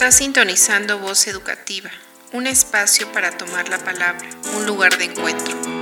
Está sintonizando Voz Educativa, un espacio para tomar la palabra, un lugar de encuentro.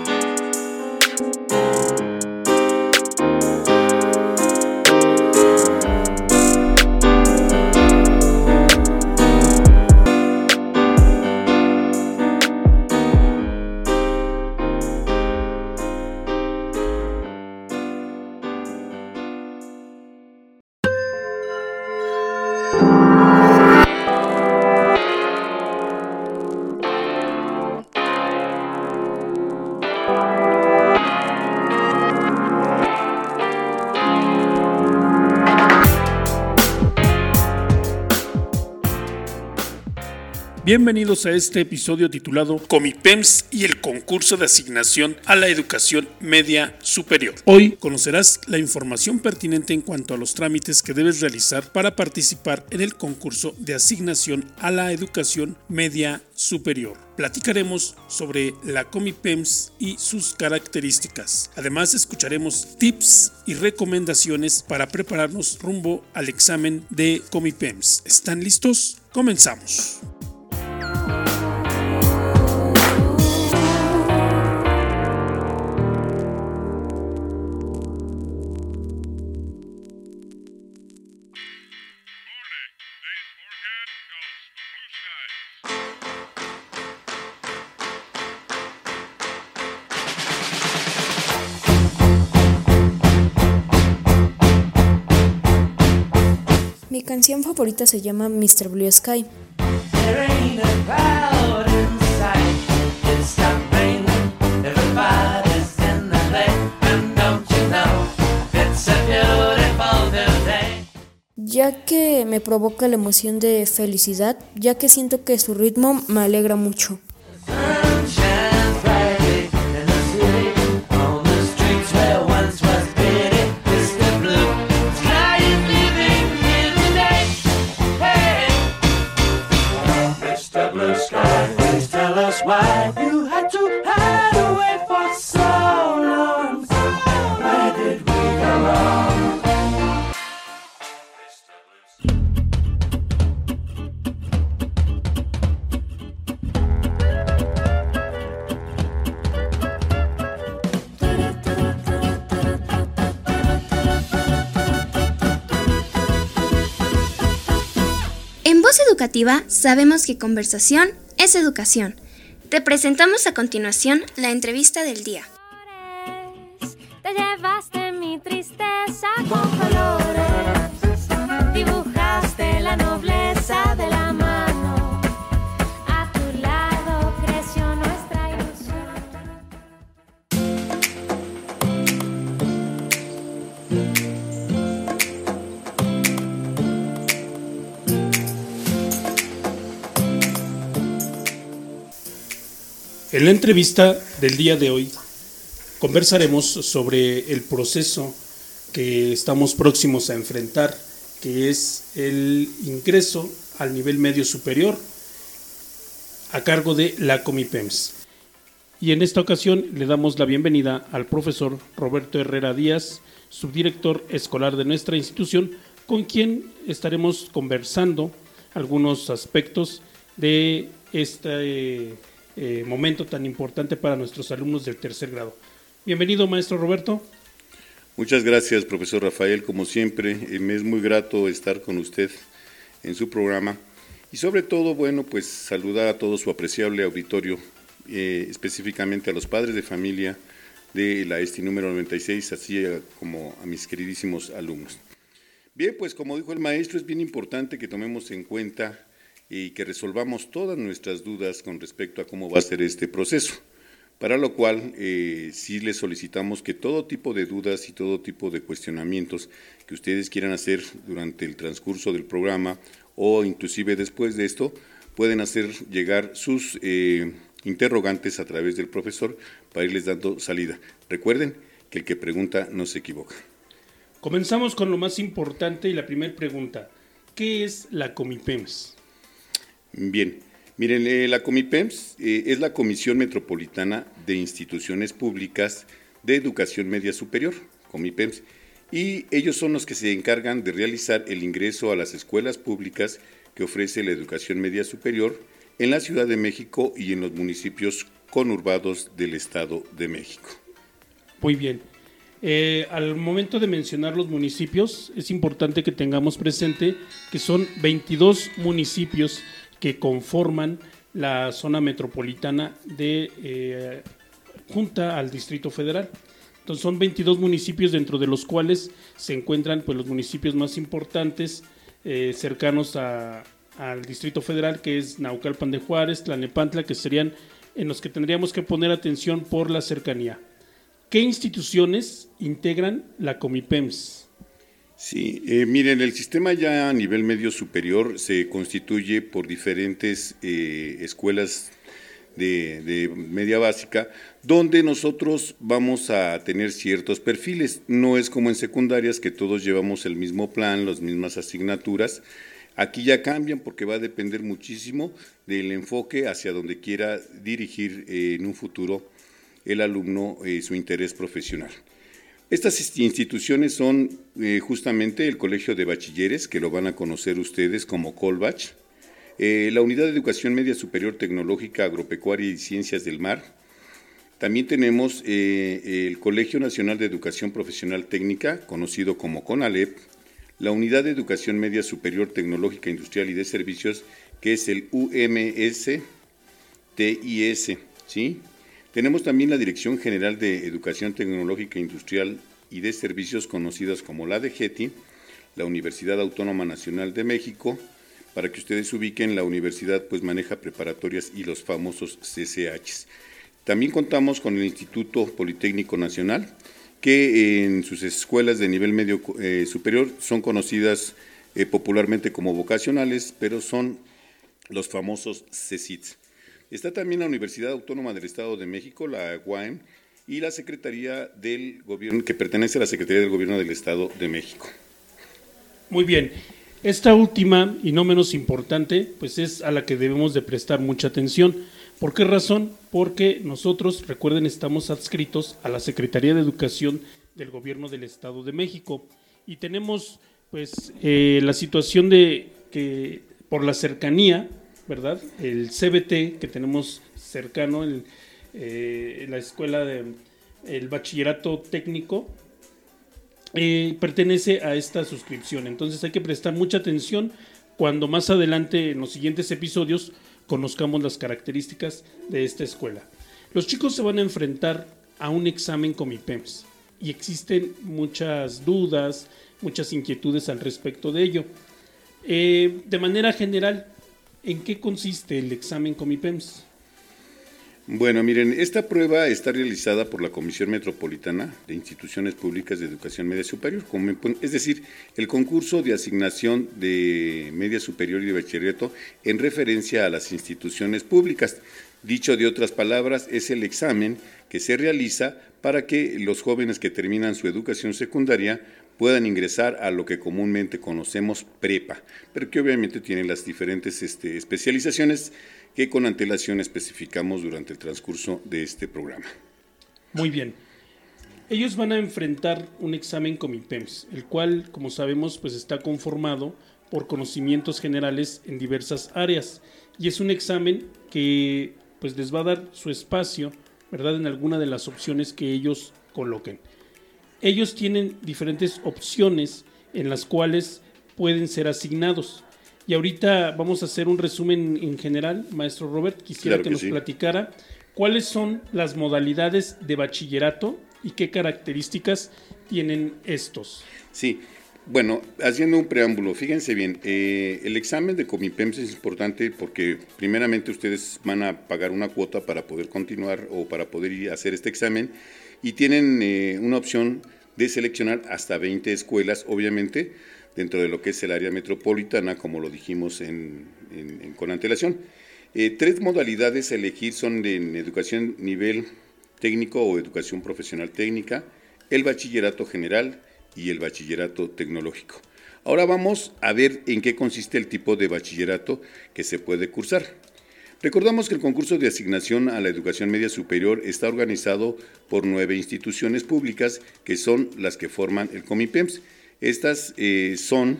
Bienvenidos a este episodio titulado Comipems y el concurso de asignación a la educación media superior. Hoy conocerás la información pertinente en cuanto a los trámites que debes realizar para participar en el concurso de asignación a la educación media superior. Platicaremos sobre la Comipems y sus características. Además escucharemos tips y recomendaciones para prepararnos rumbo al examen de Comipems. ¿Están listos? Comenzamos. Canción favorita se llama Mr. Blue Sky. Ya que me provoca la emoción de felicidad, ya que siento que su ritmo me alegra mucho. Sabemos que conversación es educación. Te presentamos a continuación la entrevista del día. En la entrevista del día de hoy conversaremos sobre el proceso que estamos próximos a enfrentar, que es el ingreso al nivel medio superior a cargo de la Comipems. Y en esta ocasión le damos la bienvenida al profesor Roberto Herrera Díaz, subdirector escolar de nuestra institución, con quien estaremos conversando algunos aspectos de este eh, momento tan importante para nuestros alumnos del tercer grado. Bienvenido, maestro Roberto. Muchas gracias, profesor Rafael. Como siempre, eh, me es muy grato estar con usted en su programa y sobre todo, bueno, pues saludar a todo su apreciable auditorio, eh, específicamente a los padres de familia de la ESTI número 96, así como a mis queridísimos alumnos. Bien, pues como dijo el maestro, es bien importante que tomemos en cuenta y que resolvamos todas nuestras dudas con respecto a cómo va a ser este proceso. Para lo cual, eh, sí les solicitamos que todo tipo de dudas y todo tipo de cuestionamientos que ustedes quieran hacer durante el transcurso del programa o inclusive después de esto, pueden hacer llegar sus eh, interrogantes a través del profesor para irles dando salida. Recuerden que el que pregunta no se equivoca. Comenzamos con lo más importante y la primera pregunta. ¿Qué es la Comipems? Bien, miren, eh, la Comipems eh, es la Comisión Metropolitana de Instituciones Públicas de Educación Media Superior, Comipems, y ellos son los que se encargan de realizar el ingreso a las escuelas públicas que ofrece la educación media superior en la Ciudad de México y en los municipios conurbados del Estado de México. Muy bien. Eh, al momento de mencionar los municipios, es importante que tengamos presente que son 22 municipios que conforman la zona metropolitana de eh, junta al Distrito Federal. Entonces son 22 municipios dentro de los cuales se encuentran pues, los municipios más importantes eh, cercanos al Distrito Federal, que es Naucalpan de Juárez, Tlanepantla, que serían en los que tendríamos que poner atención por la cercanía. ¿Qué instituciones integran la Comipems? Sí, eh, miren, el sistema ya a nivel medio superior se constituye por diferentes eh, escuelas de, media básica, donde nosotros vamos a tener ciertos perfiles. No es como en secundarias que todos llevamos el mismo plan, las mismas asignaturas. Aquí ya cambian porque va a depender muchísimo del enfoque hacia donde quiera dirigir eh, en un futuro el alumno eh, su interés profesional. Estas instituciones son eh, justamente el Colegio de Bachilleres, que lo van a conocer ustedes como Colbach, eh, la Unidad de Educación Media Superior Tecnológica, Agropecuaria y Ciencias del Mar. También tenemos eh, el Colegio Nacional de Educación Profesional Técnica, conocido como CONALEP, la Unidad de Educación Media Superior Tecnológica Industrial y de Servicios, que es el UMS TIS. ¿sí? Tenemos también la Dirección General de Educación Tecnológica Industrial y de Servicios, conocidas como la DGETI, la Universidad Autónoma Nacional de México, para que ustedes ubiquen, la universidad pues maneja preparatorias y los famosos CCHs. También contamos con el Instituto Politécnico Nacional, que en sus escuelas de nivel medio eh, superior son conocidas eh, popularmente como vocacionales, pero son los famosos CECITs. Está también la Universidad Autónoma del Estado de México, la UAM, y la Secretaría del Gobierno, que pertenece a la Secretaría del Gobierno del Estado de México. Muy bien. Esta última, y no menos importante, pues es a la que debemos de prestar mucha atención. ¿Por qué razón? Porque nosotros, recuerden, estamos adscritos a la Secretaría de Educación del Gobierno del Estado de México y tenemos pues eh, la situación de que por la cercanía, ¿verdad? El CBT que tenemos cercano, en eh, la escuela de el bachillerato técnico eh, pertenece a esta suscripción. Entonces hay que prestar mucha atención cuando más adelante en los siguientes episodios conozcamos las características de esta escuela. Los chicos se van a enfrentar a un examen con MIPEMS y existen muchas dudas, muchas inquietudes al respecto de ello. Eh, de manera general, ¿en qué consiste el examen con MIPEMS? Bueno, miren, esta prueba está realizada por la Comisión Metropolitana de Instituciones Públicas de Educación Media Superior, es decir, el concurso de asignación de media superior y de bachillerato en referencia a las instituciones públicas. Dicho de otras palabras, es el examen que se realiza para que los jóvenes que terminan su educación secundaria puedan ingresar a lo que comúnmente conocemos prepa, pero que obviamente tienen las diferentes este, especializaciones que con antelación especificamos durante el transcurso de este programa. Muy bien. Ellos van a enfrentar un examen Comipems, el cual, como sabemos, pues está conformado por conocimientos generales en diversas áreas y es un examen que pues les va a dar su espacio, ¿verdad? En alguna de las opciones que ellos coloquen. Ellos tienen diferentes opciones en las cuales pueden ser asignados. Y ahorita vamos a hacer un resumen en general. Maestro Robert, quisiera que, nos platicara cuáles son las modalidades de bachillerato y qué características tienen estos. Sí, bueno, haciendo un preámbulo, fíjense bien, eh, el examen de Comipems es importante porque primeramente ustedes van a pagar una cuota para poder continuar o para poder ir a hacer este examen y tienen eh, una opción de seleccionar hasta 20 escuelas, obviamente, dentro de lo que es el área metropolitana, como lo dijimos con antelación. Eh, tres modalidades a elegir son en educación nivel técnico o educación profesional técnica, el bachillerato general y el bachillerato tecnológico. Ahora vamos a ver en qué consiste el tipo de bachillerato que se puede cursar. Recordamos que el concurso de asignación a la educación media superior está organizado por nueve instituciones públicas que son las que forman el COMIPEMS estas eh, son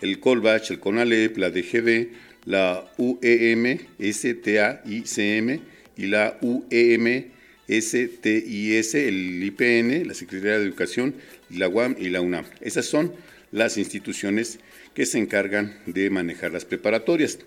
el Colbach, el CONALEP, la DGB, la UEM, STAICM y la UEM, STIS, el IPN, la Secretaría de Educación, la UAM y la UNAM. Esas son las instituciones que se encargan de manejar las preparatorias.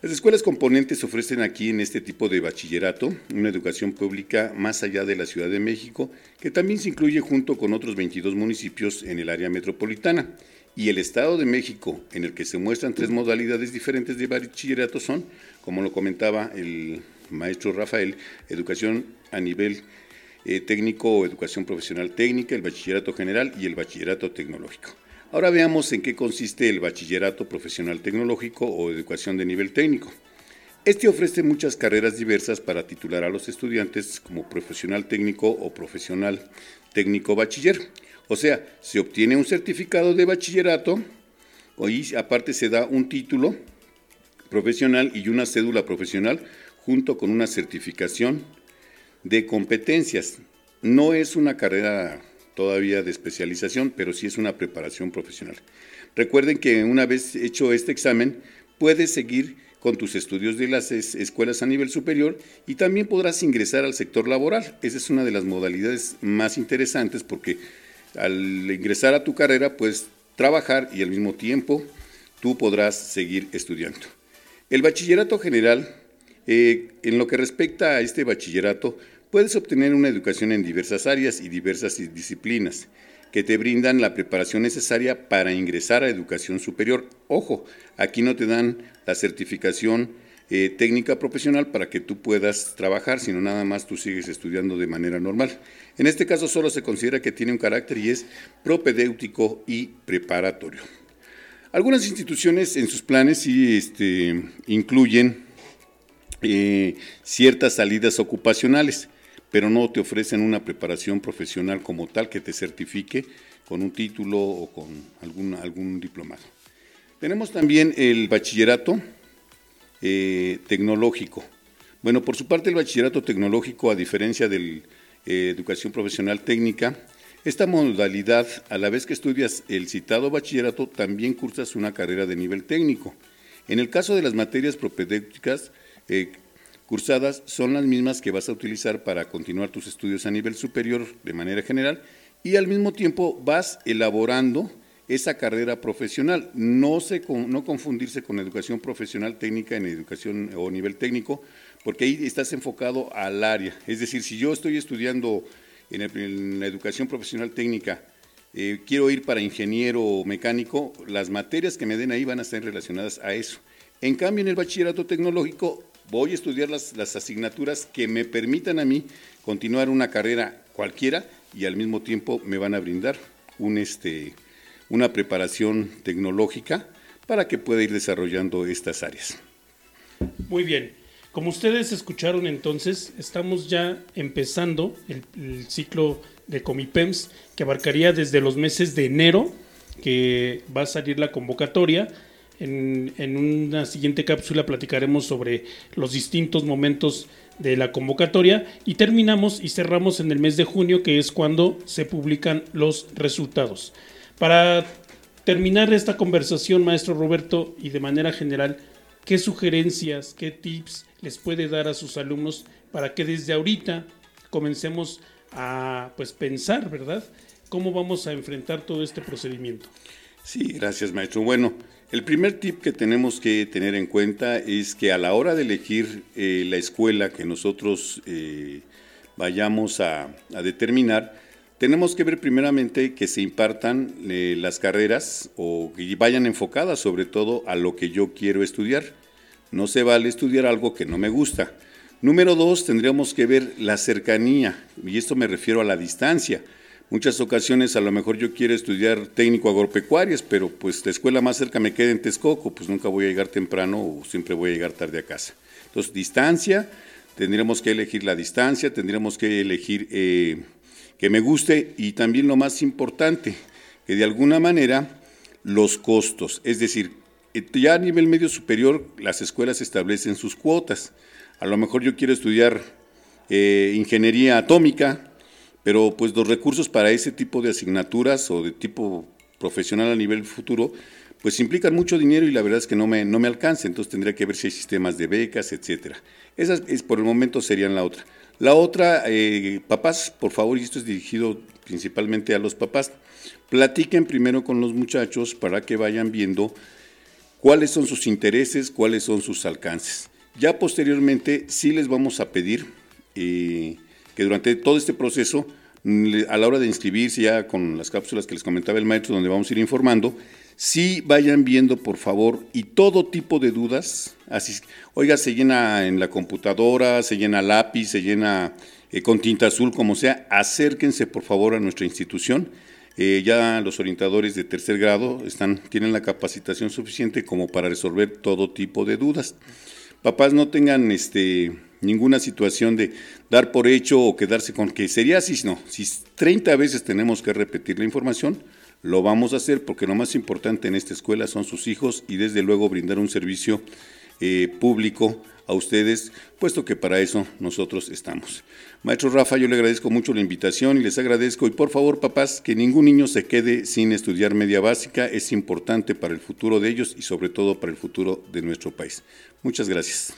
Las escuelas componentes ofrecen aquí en este tipo de bachillerato una educación pública más allá de la Ciudad de México, que también se incluye junto con otros 22 municipios en el área metropolitana. Y el Estado de México, en el que se muestran tres modalidades diferentes de bachillerato, son, como lo comentaba el maestro Rafael, educación a nivel eh, técnico o educación profesional técnica, el bachillerato general y el bachillerato tecnológico. Ahora veamos en qué consiste el bachillerato profesional tecnológico o educación de nivel técnico. Este ofrece muchas carreras diversas para titular a los estudiantes como profesional técnico o profesional técnico bachiller. O sea, se obtiene un certificado de bachillerato y aparte se da un título profesional y una cédula profesional junto con una certificación de competencias. No es una carrera todavía de especialización, pero sí es una preparación profesional. Recuerden que una vez hecho este examen, puedes seguir con tus estudios de las escuelas a nivel superior y también podrás ingresar al sector laboral. Esa es una de las modalidades más interesantes porque al ingresar a tu carrera puedes trabajar y al mismo tiempo tú podrás seguir estudiando. El bachillerato general, eh, en lo que respecta a este bachillerato, puedes obtener una educación en diversas áreas y diversas disciplinas que te brindan la preparación necesaria para ingresar a educación superior. Ojo, aquí no te dan la certificación eh, técnica profesional para que tú puedas trabajar, sino nada más tú sigues estudiando de manera normal. En este caso solo se considera que tiene un carácter y es propedéutico y preparatorio. Algunas instituciones en sus planes sí este, incluyen eh, ciertas salidas ocupacionales pero no te ofrecen una preparación profesional como tal que te certifique con un título o con algún, algún diplomado. Tenemos también el bachillerato eh, tecnológico. Bueno, por su parte el bachillerato tecnológico, a diferencia de la eh, educación profesional técnica, esta modalidad, a la vez que estudias el citado bachillerato, también cursas una carrera de nivel técnico. En el caso de las materias propedéuticas, eh, cursadas son las mismas que vas a utilizar para continuar tus estudios a nivel superior de manera general y al mismo tiempo vas elaborando esa carrera profesional. No, se, no confundirse con educación profesional técnica en educación o nivel técnico, porque ahí estás enfocado al área. Es decir, si yo estoy estudiando en, la educación profesional técnica, eh, quiero ir para ingeniero mecánico, las materias que me den ahí van a estar relacionadas a eso. En cambio, en el bachillerato tecnológico voy a estudiar las, asignaturas que me permitan a mí continuar una carrera cualquiera y al mismo tiempo me van a brindar un, este, una preparación tecnológica para que pueda ir desarrollando estas áreas. Muy bien. Como ustedes escucharon entonces, estamos ya empezando el, el, ciclo de Comipems que abarcaría desde los meses de enero, que va a salir la convocatoria, en, una siguiente cápsula platicaremos sobre los distintos momentos de la convocatoria y terminamos y cerramos en el mes de junio, que es cuando se publican los resultados. Para terminar esta conversación, maestro Roberto, y de manera general, ¿qué sugerencias, qué tips les puede dar a sus alumnos para que desde ahorita comencemos a pues pensar, ¿verdad? ¿Cómo vamos a enfrentar todo este procedimiento? Sí, gracias, maestro. Bueno, el primer tip que tenemos que tener en cuenta es que a la hora de elegir eh, la escuela que nosotros eh, vayamos a, determinar, tenemos que ver primeramente que se impartan eh, las carreras o que vayan enfocadas sobre todo a lo que yo quiero estudiar. No se vale estudiar algo que no me gusta. Número dos, tendríamos que ver la cercanía, y esto me refiero a la distancia muchas ocasiones a lo mejor yo quiero estudiar técnico agropecuarias, pero pues la escuela más cerca me queda en Texcoco, pues nunca voy a llegar temprano o siempre voy a llegar tarde a casa. Entonces, distancia, tendríamos que elegir la distancia, tendríamos que elegir eh, que me guste y también lo más importante, que de alguna manera los costos, es decir, eh, ya a nivel medio superior las escuelas establecen sus cuotas. A lo mejor yo quiero estudiar eh, ingeniería atómica, pero pues los recursos para ese tipo de asignaturas o de tipo profesional a nivel futuro pues implican mucho dinero y la verdad es que no me, no me alcanza, entonces tendría que ver si hay sistemas de becas, etcétera. Esas es, por el momento serían la otra. La otra, eh, papás, por favor, y esto es dirigido principalmente a los papás, platiquen primero con los muchachos para que vayan viendo cuáles son sus intereses, cuáles son sus alcances. Ya posteriormente sí les vamos a pedir eh, que durante todo este proceso, a la hora de inscribirse ya con las cápsulas que les comentaba el maestro, donde vamos a ir informando, sí vayan viendo por favor y todo tipo de dudas, así, oiga, se llena en la computadora, se llena lápiz, se llena eh, con tinta azul, como sea, acérquense por favor a nuestra institución eh, ya los orientadores de tercer grado están, tienen la capacitación suficiente como para resolver todo tipo de dudas. Papás no tengan este, ninguna situación de dar por hecho o quedarse con que sería así, no. Si 30 veces tenemos que repetir la información, lo vamos a hacer porque lo más importante en esta escuela son sus hijos y desde luego brindar un servicio eh, público a ustedes, puesto que para eso nosotros estamos. Maestro Rafa, yo le agradezco mucho la invitación y les agradezco, y por favor, papás, que ningún niño se quede sin estudiar media básica, es importante para el futuro de ellos y sobre todo para el futuro de nuestro país. Muchas gracias.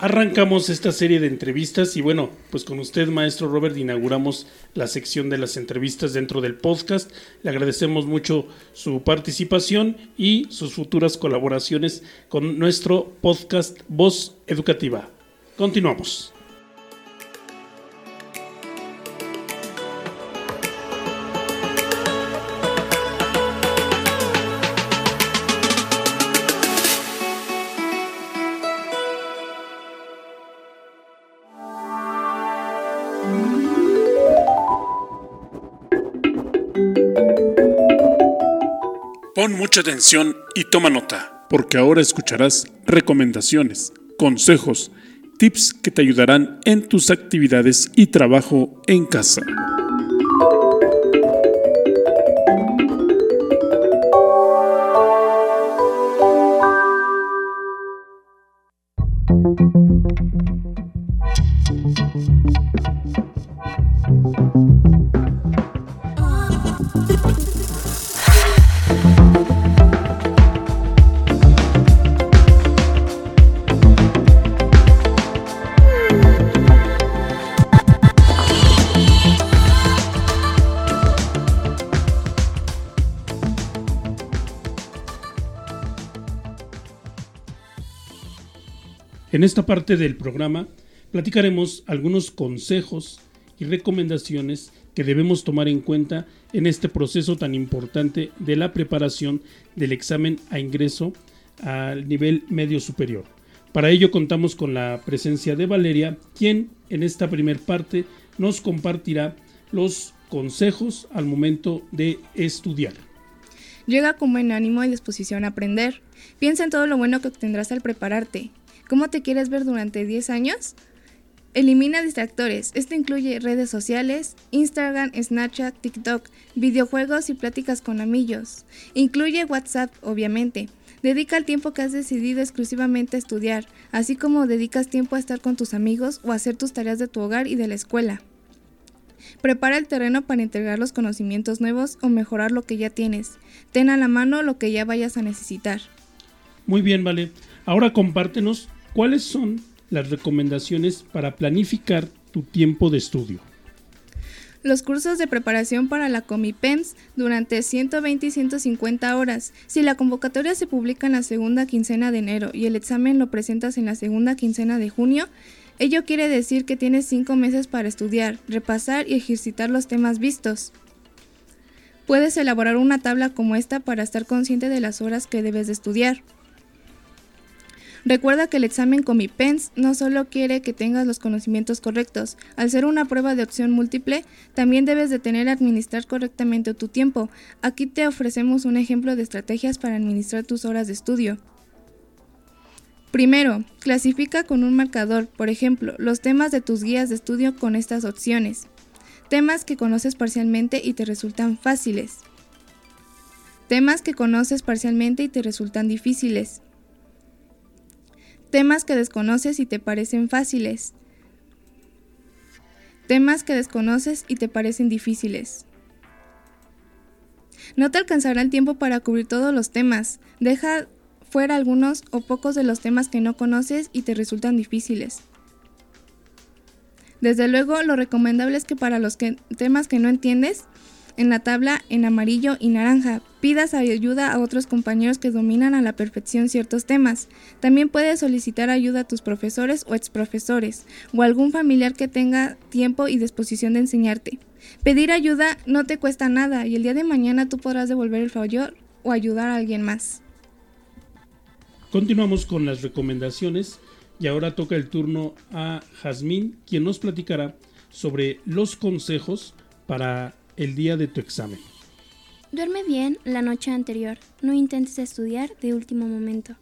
Arrancamos esta serie de entrevistas y bueno, pues con usted, maestro Robert, inauguramos la sección de las entrevistas dentro del podcast. Le agradecemos mucho su participación y sus futuras colaboraciones con nuestro podcast Voz Educativa. Continuamos. Mucha atención y toma nota, porque ahora escucharás recomendaciones, consejos, tips que te ayudarán en tus actividades y trabajo en casa. En esta parte del programa platicaremos algunos consejos y recomendaciones que debemos tomar en cuenta en este proceso tan importante de la preparación del examen a ingreso al nivel medio superior. Para ello contamos con la presencia de Valeria, quien en esta primer parte nos compartirá los consejos al momento de estudiar. Llega con buen ánimo y disposición a aprender. Piensa en todo lo bueno que obtendrás al prepararte ¿Cómo te quieres ver durante 10 años? Elimina distractores. Esto incluye redes sociales, Instagram, Snapchat, TikTok, videojuegos y pláticas con amigos. Incluye WhatsApp, obviamente. Dedica el tiempo que has decidido exclusivamente a estudiar, así como dedicas tiempo a estar con tus amigos o a hacer tus tareas de tu hogar y de la escuela. Prepara el terreno para integrar los conocimientos nuevos o mejorar lo que ya tienes. Ten a la mano lo que ya vayas a necesitar. Muy bien, vale. Ahora compártenos ¿Cuáles son las recomendaciones para planificar tu tiempo de estudio? Los cursos de preparación para la Comipens durante 120 y 150 horas. Si la convocatoria se publica en la segunda quincena de enero y el examen lo presentas en la segunda quincena de junio, ello quiere decir que tienes 5 meses para estudiar, repasar y ejercitar los temas vistos. Puedes elaborar una tabla como esta para estar consciente de las horas que debes de estudiar. Recuerda que el examen Comipens no solo quiere que tengas los conocimientos correctos, al ser una prueba de opción múltiple, también debes de tener administrar correctamente tu tiempo. Aquí te ofrecemos un ejemplo de estrategias para administrar tus horas de estudio. Primero, clasifica con un marcador, por ejemplo, los temas de tus guías de estudio con estas opciones. Temas que conoces parcialmente y te resultan fáciles. Temas que conoces parcialmente y te resultan difíciles. Temas que desconoces y te parecen fáciles. Temas que desconoces y te parecen difíciles. No te alcanzará el tiempo para cubrir todos los temas. Deja fuera algunos o pocos de los temas que no conoces y te resultan difíciles. Desde luego, lo recomendable es que para los temas que no entiendes, en la tabla en amarillo y naranja, pidas ayuda a otros compañeros que dominan a la perfección ciertos temas. También puedes solicitar ayuda a tus profesores o exprofesores, o algún familiar que tenga tiempo y disposición de enseñarte. Pedir ayuda no te cuesta nada y el día de mañana tú podrás devolver el favor o ayudar a alguien más. Continuamos con las recomendaciones y ahora toca el turno a Jazmín, quien nos platicará sobre los consejos para el día de tu examen. Duerme bien la noche anterior. No intentes estudiar de último momento.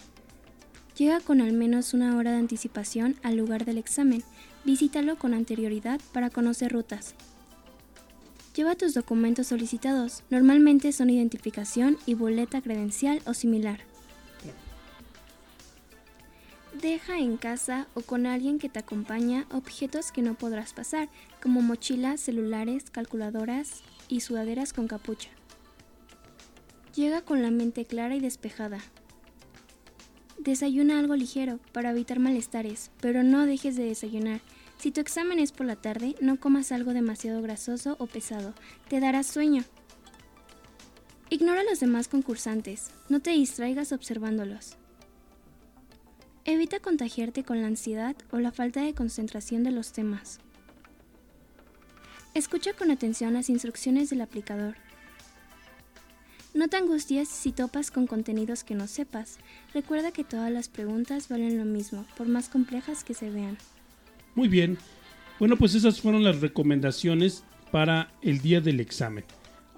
Llega con al menos una hora de anticipación al lugar del examen. Visítalo con anterioridad para conocer rutas. Lleva tus documentos solicitados. Normalmente son identificación y boleta credencial o similar. Deja en casa o con alguien que te acompaña objetos que no podrás pasar, como mochilas, celulares, calculadoras y sudaderas con capucha. Llega con la mente clara y despejada. Desayuna algo ligero para evitar malestares, pero no dejes de desayunar. Si tu examen es por la tarde, no comas algo demasiado grasoso o pesado, te dará sueño. Ignora a los demás concursantes, no te distraigas observándolos. Evita contagiarte con la ansiedad o la falta de concentración de los temas. Escucha con atención las instrucciones del aplicador. No te angusties si topas con contenidos que no sepas. Recuerda que todas las preguntas valen lo mismo, por más complejas que se vean. Muy bien. Bueno, pues esas fueron las recomendaciones para el día del examen.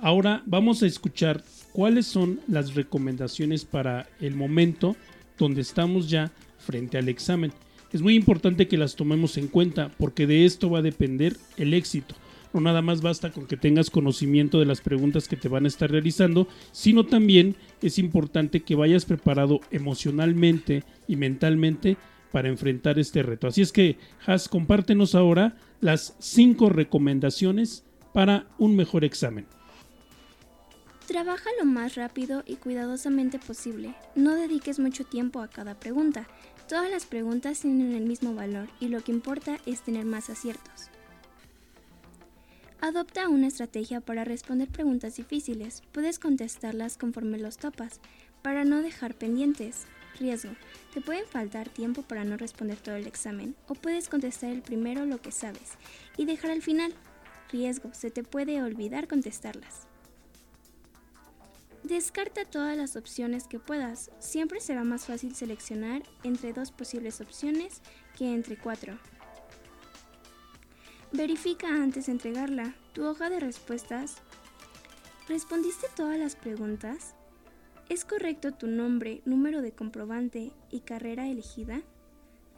Ahora vamos a escuchar cuáles son las recomendaciones para el momento donde estamos ya frente al examen. Es muy importante que las tomemos en cuenta porque de esto va a depender el éxito. No nada más basta con que tengas conocimiento de las preguntas que te van a estar realizando, sino también es importante que vayas preparado emocionalmente y mentalmente para enfrentar este reto. Así es que, Has, compártenos ahora las cinco recomendaciones para un mejor examen. Trabaja lo más rápido y cuidadosamente posible. No dediques mucho tiempo a cada pregunta. Todas las preguntas tienen el mismo valor y lo que importa es tener más aciertos. Adopta una estrategia para responder preguntas difíciles. Puedes contestarlas conforme los topas, para no dejar pendientes. Riesgo. Te pueden faltar tiempo para no responder todo el examen, o puedes contestar el primero lo que sabes y dejar al final. Riesgo. Se te puede olvidar contestarlas. Descarta todas las opciones que puedas. Siempre será más fácil seleccionar entre dos posibles opciones que entre cuatro. Verifica antes de entregarla tu hoja de respuestas. ¿Respondiste todas las preguntas? ¿Es correcto tu nombre, número de comprobante y carrera elegida?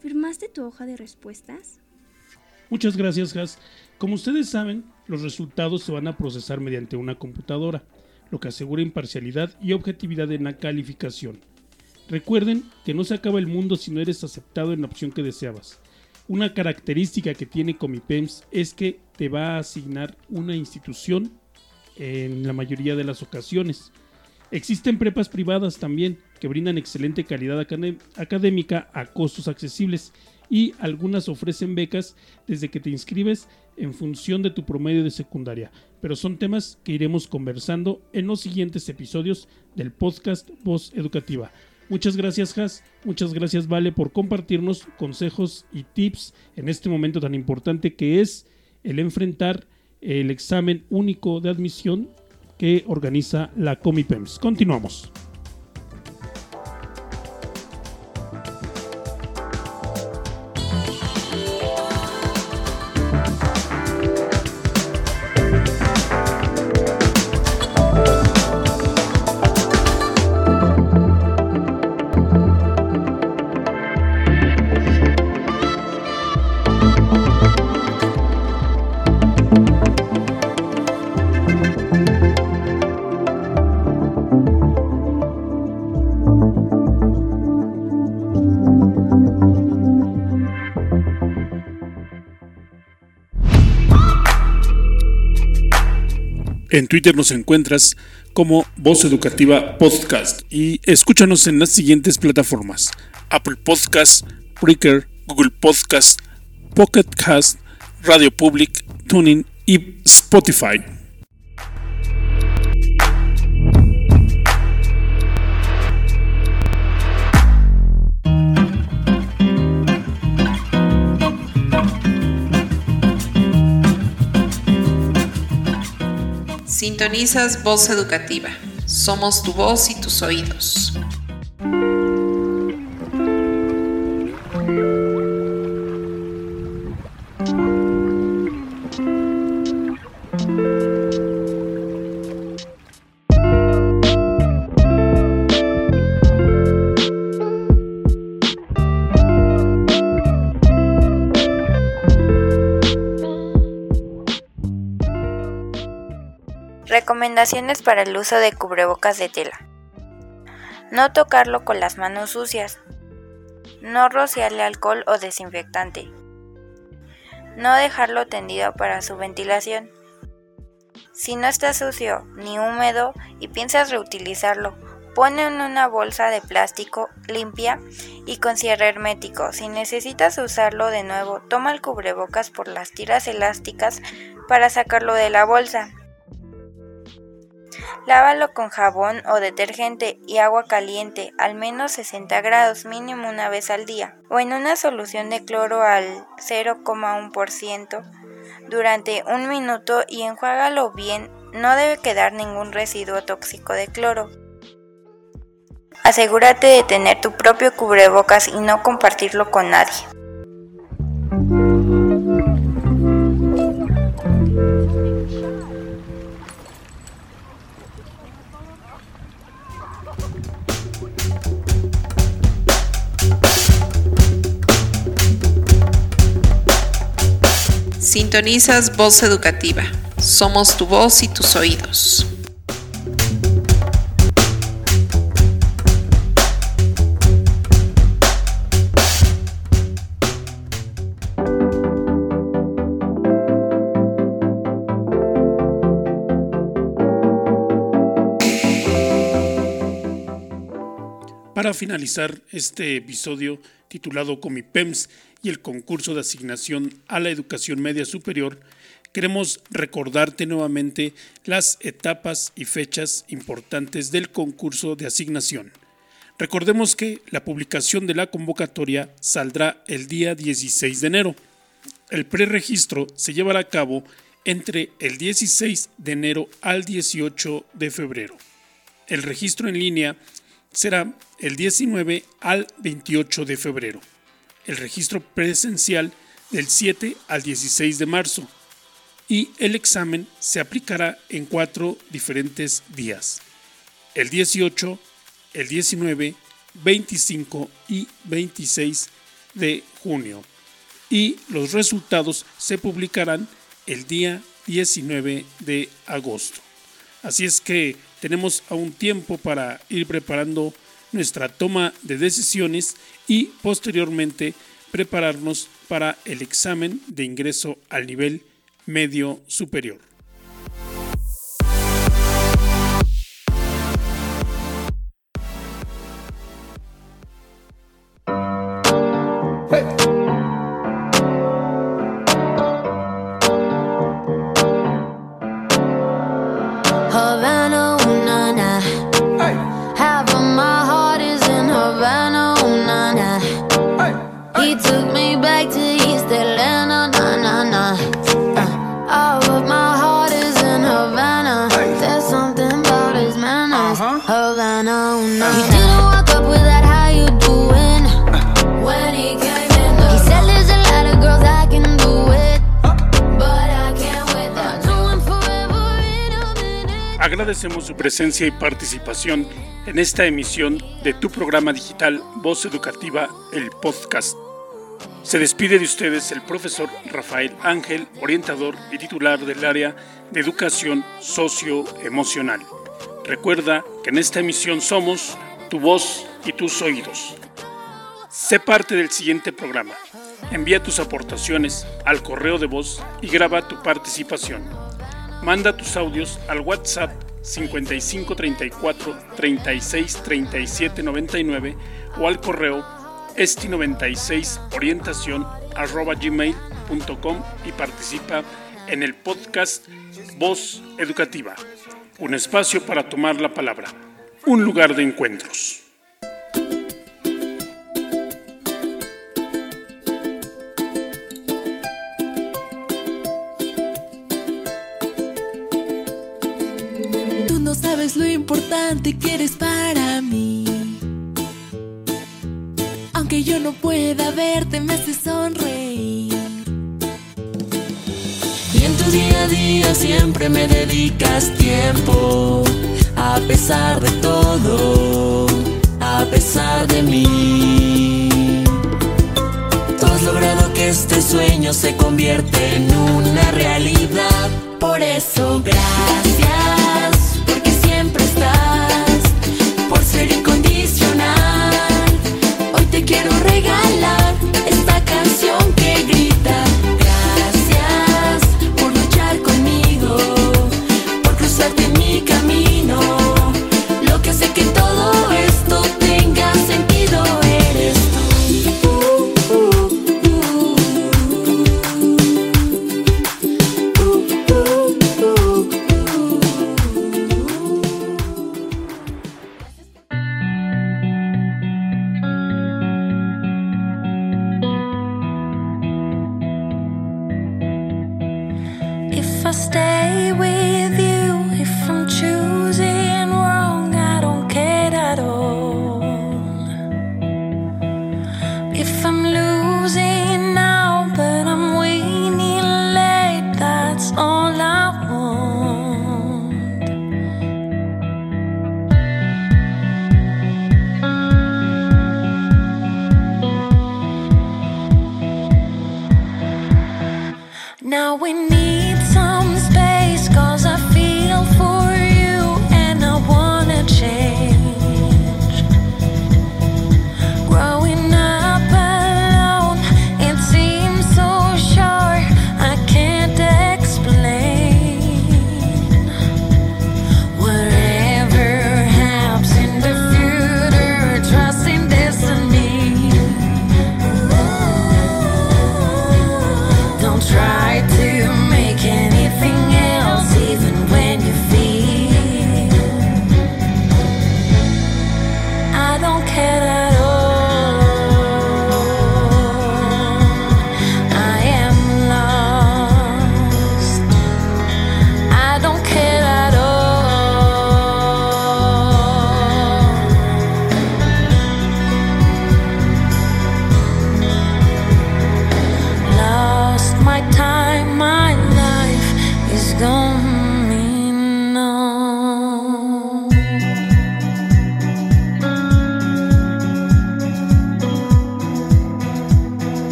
¿Firmaste tu hoja de respuestas? Muchas gracias. Como ustedes saben, los resultados se van a procesar mediante una computadora lo que asegura imparcialidad y objetividad en la calificación. Recuerden que no se acaba el mundo si no eres aceptado en la opción que deseabas. Una característica que tiene Comipems es que te va a asignar una institución en la mayoría de las ocasiones. Existen prepas privadas también que brindan excelente calidad académica a costos accesibles y algunas ofrecen becas desde que te inscribes en función de tu promedio de secundaria, pero son temas que iremos conversando en los siguientes episodios del podcast Voz Educativa. Muchas gracias Has, muchas gracias Vale por compartirnos consejos y tips en este momento tan importante que es el enfrentar el examen único de admisión que organiza la Comipems. Continuamos. Twitter nos encuentras como Voz Educativa Podcast y escúchanos en las siguientes plataformas: Apple Podcast, Breaker, Google Podcast, Pocket Cast, Radio Public, Tuning y Spotify. Sintonizas Voz Educativa. Somos tu voz y tus oídos. Para el uso de cubrebocas de tela. No tocarlo con las manos sucias. No rociarle alcohol o desinfectante. No dejarlo tendido para su ventilación. Si no está sucio ni húmedo y piensas reutilizarlo, ponlo en una bolsa de plástico limpia y con cierre hermético. Si necesitas usarlo de nuevo, toma el cubrebocas por las tiras elásticas para sacarlo de la bolsa. Lávalo con jabón o detergente y agua caliente, al menos 60 grados mínimo una vez al día, o en una solución de cloro al 0,1% durante un minuto y enjuágalo bien, no debe quedar ningún residuo tóxico de cloro. Asegúrate de tener tu propio cubrebocas y no compartirlo con nadie. Sintonizas Voz Educativa. Somos tu voz y tus oídos. Para finalizar este episodio titulado Comipems y el concurso de asignación a la educación media superior, queremos recordarte nuevamente las etapas y fechas importantes del concurso de asignación. Recordemos que la publicación de la convocatoria saldrá el día 16 de enero. El preregistro se llevará a cabo entre el 16 de enero al 18 de febrero. El registro en línea será el 19 al 28 de febrero. El registro presencial del 7 al 16 de marzo. Y el examen se aplicará en cuatro diferentes días. El 18, el 19, 25 y 26 de junio. Y los resultados se publicarán el día 19 de agosto. Así es que tenemos aún tiempo para ir preparando nuestra toma de decisiones y posteriormente prepararnos para el examen de ingreso al nivel medio superior. Presencia y participación en esta emisión de tu programa digital Voz Educativa, el podcast. Se despide de ustedes el profesor Rafael Ángel, orientador y titular del área de educación socioemocional. Recuerda que en esta emisión somos tu voz y tus oídos. Sé parte del siguiente programa. Envía tus aportaciones al correo de voz y graba tu participación. Manda tus audios al WhatsApp 55 34 36 37 99 o al correo esti96 orientación arroba gmail.com y participa en el podcast Voz Educativa, un espacio para tomar la palabra, un lugar de encuentros. Sabes lo importante que eres para mí. Aunque yo no pueda verte, me hace sonreír. Y en tu día a día siempre me dedicas tiempo. A pesar de todo, a pesar de mí. Tú has logrado que este sueño se convierta en una realidad. Por eso, gracias, grita.